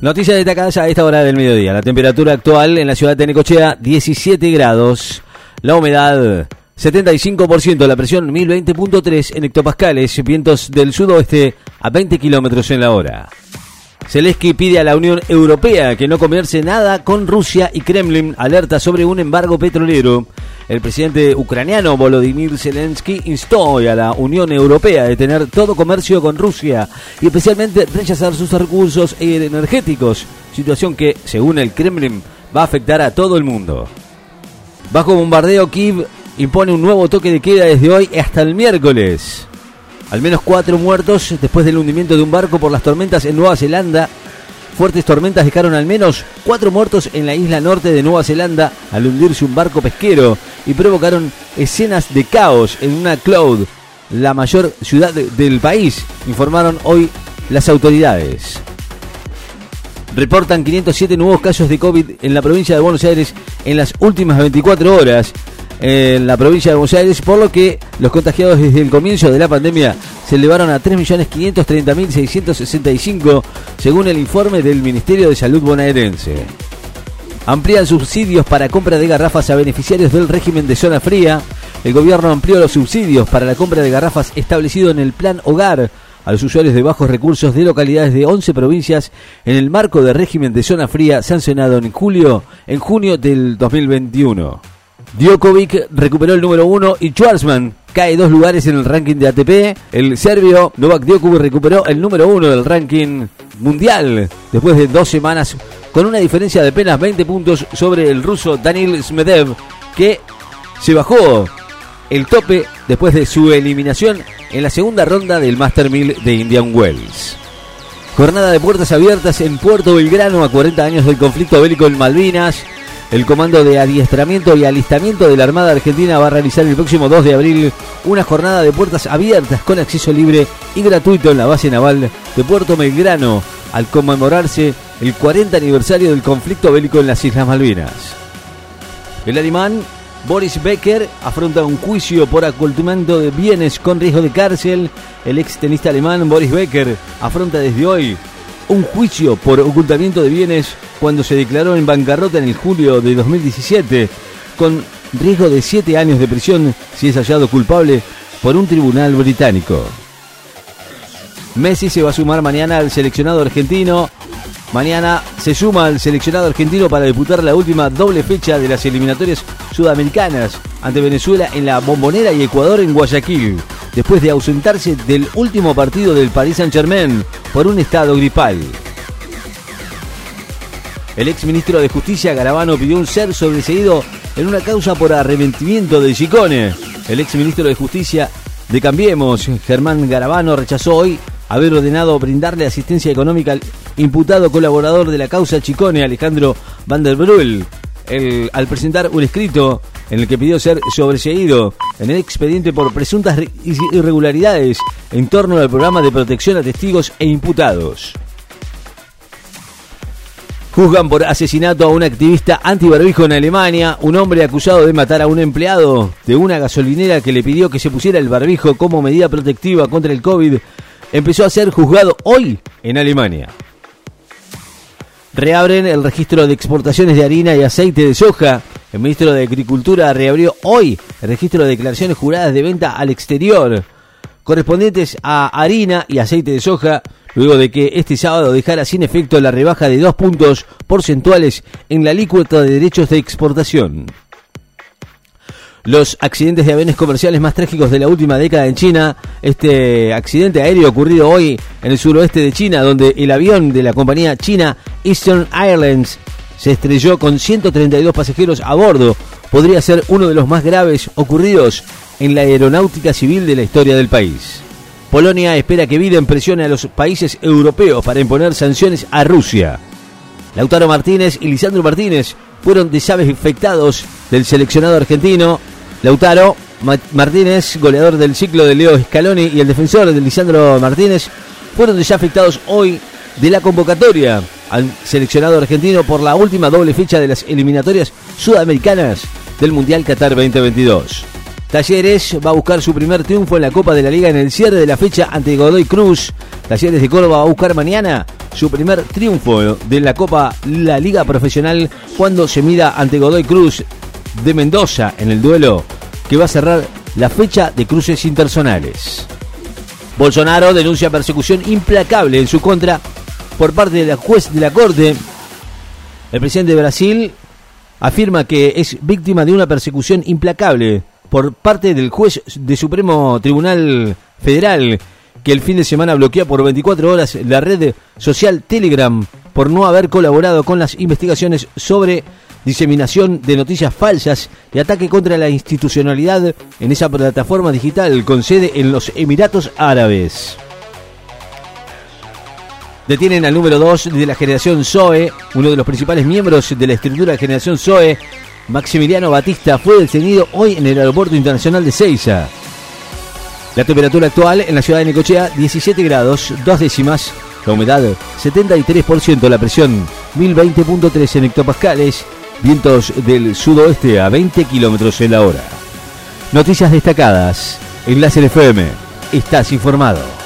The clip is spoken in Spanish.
Noticias destacadas a esta hora del mediodía. La temperatura actual en la ciudad de Necochea, 17 grados. La humedad, 75%. La presión, 1020.3 en hectopascales. Vientos del sudoeste a 20 kilómetros en la hora. Zelensky pide a la Unión Europea que no comerse nada con Rusia y Kremlin alerta sobre un embargo petrolero. El presidente ucraniano Volodymyr Zelensky instó a la Unión Europea a detener todo comercio con Rusia y especialmente rechazar sus recursos energéticos, situación que, según el Kremlin, va a afectar a todo el mundo. Bajo bombardeo, Kiev impone un nuevo toque de queda desde hoy hasta el miércoles. Al menos cuatro muertos después del hundimiento de un barco por las tormentas en Nueva Zelanda. Fuertes tormentas dejaron al menos cuatro muertos en la isla norte de Nueva Zelanda al hundirse un barco pesquero y provocaron escenas de caos en una cloud, la mayor ciudad del país, informaron hoy las autoridades. Reportan 507 nuevos casos de COVID en la provincia de Buenos Aires en las últimas 24 horas en la provincia de Buenos Aires, por lo que los contagiados desde el comienzo de la pandemia se elevaron a 3.530.665, según el informe del Ministerio de Salud bonaerense. Amplían subsidios para compra de garrafas a beneficiarios del régimen de zona fría. El gobierno amplió los subsidios para la compra de garrafas establecido en el Plan Hogar a los usuarios de bajos recursos de localidades de 11 provincias en el marco del régimen de zona fría sancionado en julio, en junio del 2021. Djokovic recuperó el número uno y Schwarzman cae dos lugares en el ranking de ATP. El serbio Novak Djokovic recuperó el número uno del ranking mundial después de dos semanas con una diferencia de apenas 20 puntos sobre el ruso Daniel Smedev que se bajó el tope después de su eliminación en la segunda ronda del Master 1000 de Indian Wells. Jornada de puertas abiertas en Puerto Belgrano a 40 años del conflicto bélico en Malvinas. El Comando de Adiestramiento y Alistamiento de la Armada Argentina va a realizar el próximo 2 de abril una jornada de puertas abiertas con acceso libre y gratuito en la base naval de Puerto Belgrano al conmemorarse el 40 aniversario del conflicto bélico en las Islas Malvinas. El alemán Boris Becker afronta un juicio por ocultamiento de bienes con riesgo de cárcel. El ex tenista alemán Boris Becker afronta desde hoy un juicio por ocultamiento de bienes cuando se declaró en bancarrota en el julio de 2017, con riesgo de 7 años de prisión si es hallado culpable por un tribunal británico. Messi se va a sumar mañana al seleccionado argentino. Mañana se suma al seleccionado argentino para disputar la última doble fecha de las eliminatorias sudamericanas ante Venezuela en la Bombonera y Ecuador en Guayaquil, después de ausentarse del último partido del Paris Saint-Germain por un estado gripal. El ex ministro de Justicia Garabano pidió un ser sobreseído en una causa por arrepentimiento de Chicone. El ex ministro de Justicia de Cambiemos, Germán Garabano, rechazó hoy haber ordenado brindarle asistencia económica al imputado colaborador de la causa Chicone, Alejandro Van der Bruel, al presentar un escrito en el que pidió ser sobreseído en el expediente por presuntas irregularidades en torno al programa de protección a testigos e imputados. Juzgan por asesinato a un activista antibarbijo en Alemania, un hombre acusado de matar a un empleado de una gasolinera que le pidió que se pusiera el barbijo como medida protectiva contra el COVID, empezó a ser juzgado hoy en Alemania. Reabren el registro de exportaciones de harina y aceite de soja. El ministro de Agricultura reabrió hoy el registro de declaraciones juradas de venta al exterior correspondientes a harina y aceite de soja, luego de que este sábado dejara sin efecto la rebaja de dos puntos porcentuales en la alícuota de derechos de exportación. Los accidentes de aviones comerciales más trágicos de la última década en China, este accidente aéreo ocurrido hoy en el suroeste de China, donde el avión de la compañía china Eastern Airlines se estrelló con 132 pasajeros a bordo, podría ser uno de los más graves ocurridos en la aeronáutica civil de la historia del país. Polonia espera que Biden presione a los países europeos para imponer sanciones a Rusia. Lautaro Martínez y Lisandro Martínez fueron desafectados del seleccionado argentino. Lautaro Martínez, goleador del ciclo de Leo Scaloni, y el defensor de Lisandro Martínez fueron desafectados hoy de la convocatoria al seleccionado argentino por la última doble fecha de las eliminatorias sudamericanas del Mundial Qatar 2022. Talleres va a buscar su primer triunfo en la Copa de la Liga en el cierre de la fecha ante Godoy Cruz. Talleres de Córdoba va a buscar mañana su primer triunfo de la Copa La Liga Profesional cuando se mida ante Godoy Cruz de Mendoza en el duelo que va a cerrar la fecha de cruces intersonales. Bolsonaro denuncia persecución implacable en su contra por parte de la juez de la Corte. El presidente de Brasil afirma que es víctima de una persecución implacable por parte del juez de Supremo Tribunal Federal que el fin de semana bloquea por 24 horas la red social Telegram por no haber colaborado con las investigaciones sobre diseminación de noticias falsas y ataque contra la institucionalidad en esa plataforma digital con sede en los Emiratos Árabes. Detienen al número 2 de la generación Zoe, uno de los principales miembros de la estructura de generación Zoe, Maximiliano Batista, fue detenido hoy en el Aeropuerto Internacional de Ceiza. La temperatura actual en la ciudad de Necochea, 17 grados, dos décimas. La humedad, 73%. La presión, 1020.3 en hectopascales. Vientos del sudoeste a 20 kilómetros en la hora. Noticias destacadas. Enlace FM. Estás informado.